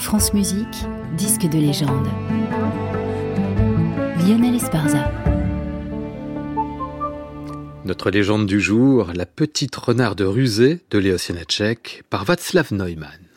France Musique, disque de légende. Lionel Esparza. Notre légende du jour, la petite renarde rusée de Léo Sienacek par Václav Neumann.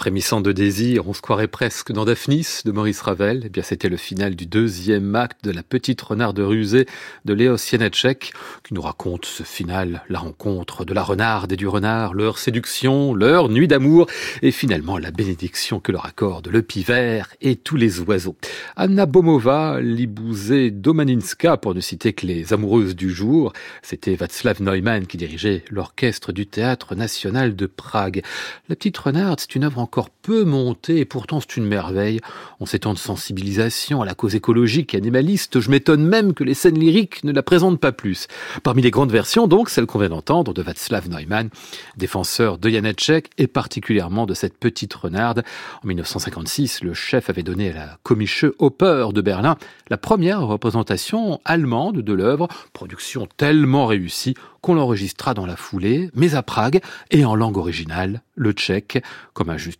Frémissant de désir, on se croirait presque dans Daphnis de Maurice Ravel. Eh bien, c'était le final du deuxième acte de La Petite Renarde rusée de Léos Janacek, qui nous raconte ce final, la rencontre de la renarde et du renard, leur séduction, leur nuit d'amour, et finalement la bénédiction que leur accorde le pivert et tous les oiseaux. Anna Bomova, Libouzé, Domaninska, pour ne citer que les amoureuses du jour, c'était Václav Neumann qui dirigeait l'orchestre du Théâtre National de Prague. La Petite Renarde, c'est une œuvre encore peu monté et pourtant c'est une merveille. En ces temps de sensibilisation à la cause écologique et animaliste, je m'étonne même que les scènes lyriques ne la présentent pas plus. Parmi les grandes versions, donc, celle qu'on vient d'entendre de Václav Neumann, défenseur de Janacek et particulièrement de cette petite renarde. En 1956, le chef avait donné à la Komische Oper de Berlin la première représentation allemande de l'œuvre, production tellement réussie qu'on l'enregistra dans la foulée, mais à Prague et en langue originale, le tchèque, comme un juste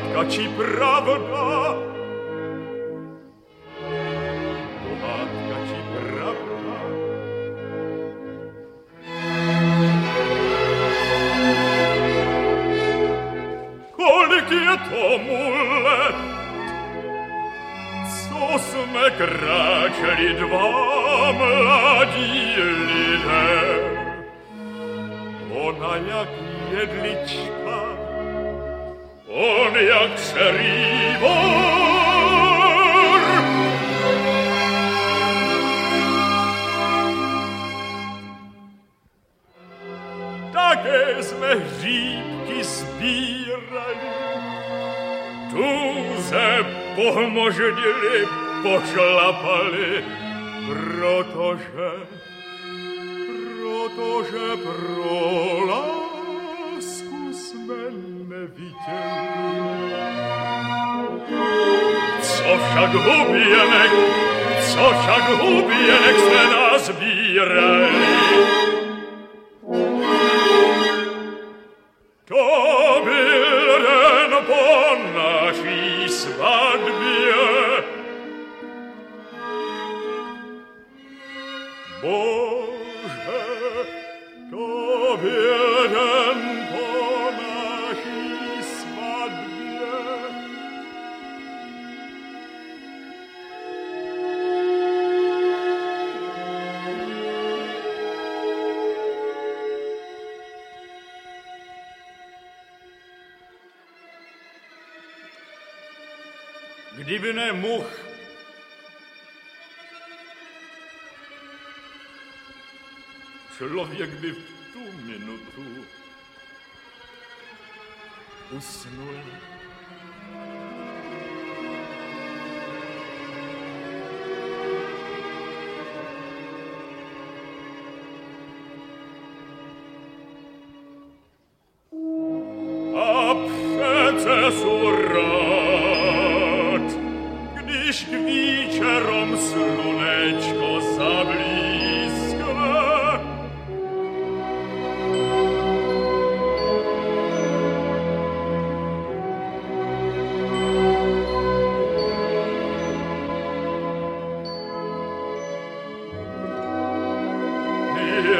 кратка чи правда, on jak se rývor. Také sme hříbky zbírali, tuze pomoždili, pošlapali, protože, protože pro neviděl. Co wszak gubię, co wszak gubię, ekstrena zbieraj. Kdyby ne much, člověk by v tu minutu usnul.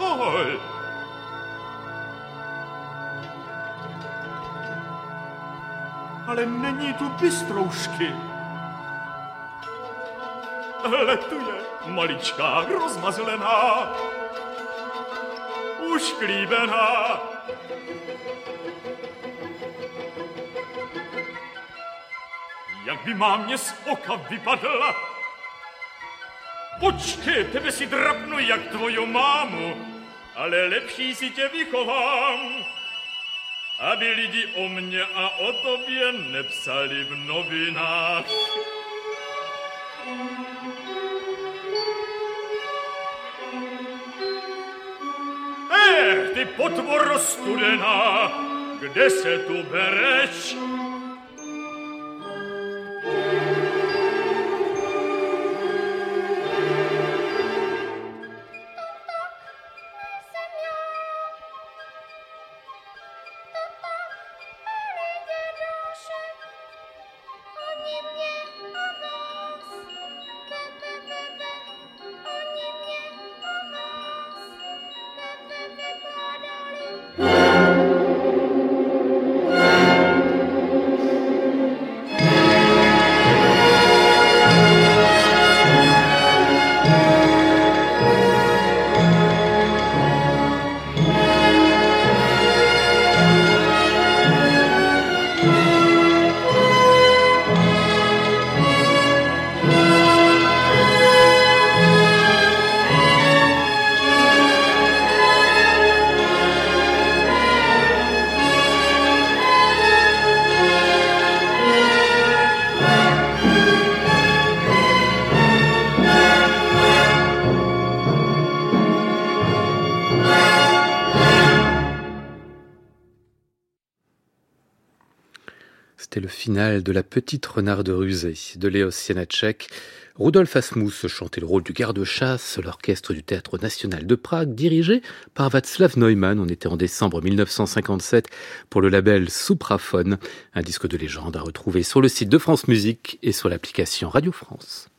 Ahoj! Ale není tu bystroušky. Letuje maličká, rozmazlená, ušklíbená. Jak by mámě z oka vypadla, Počkej, tebe si drapnu jak tvoju mámu, ale lepší si tě vychovám, aby lidi o mně a o tobě nepsali v novinách. Eh, ty potvoro studená, kde se tu bereš? C'était le final de La Petite Renarde Rusée de Léos Janacek. Rudolf Asmus chantait le rôle du garde-chasse, l'orchestre du Théâtre National de Prague, dirigé par Václav Neumann. On était en décembre 1957 pour le label Supraphone, un disque de légende à retrouver sur le site de France Musique et sur l'application Radio France.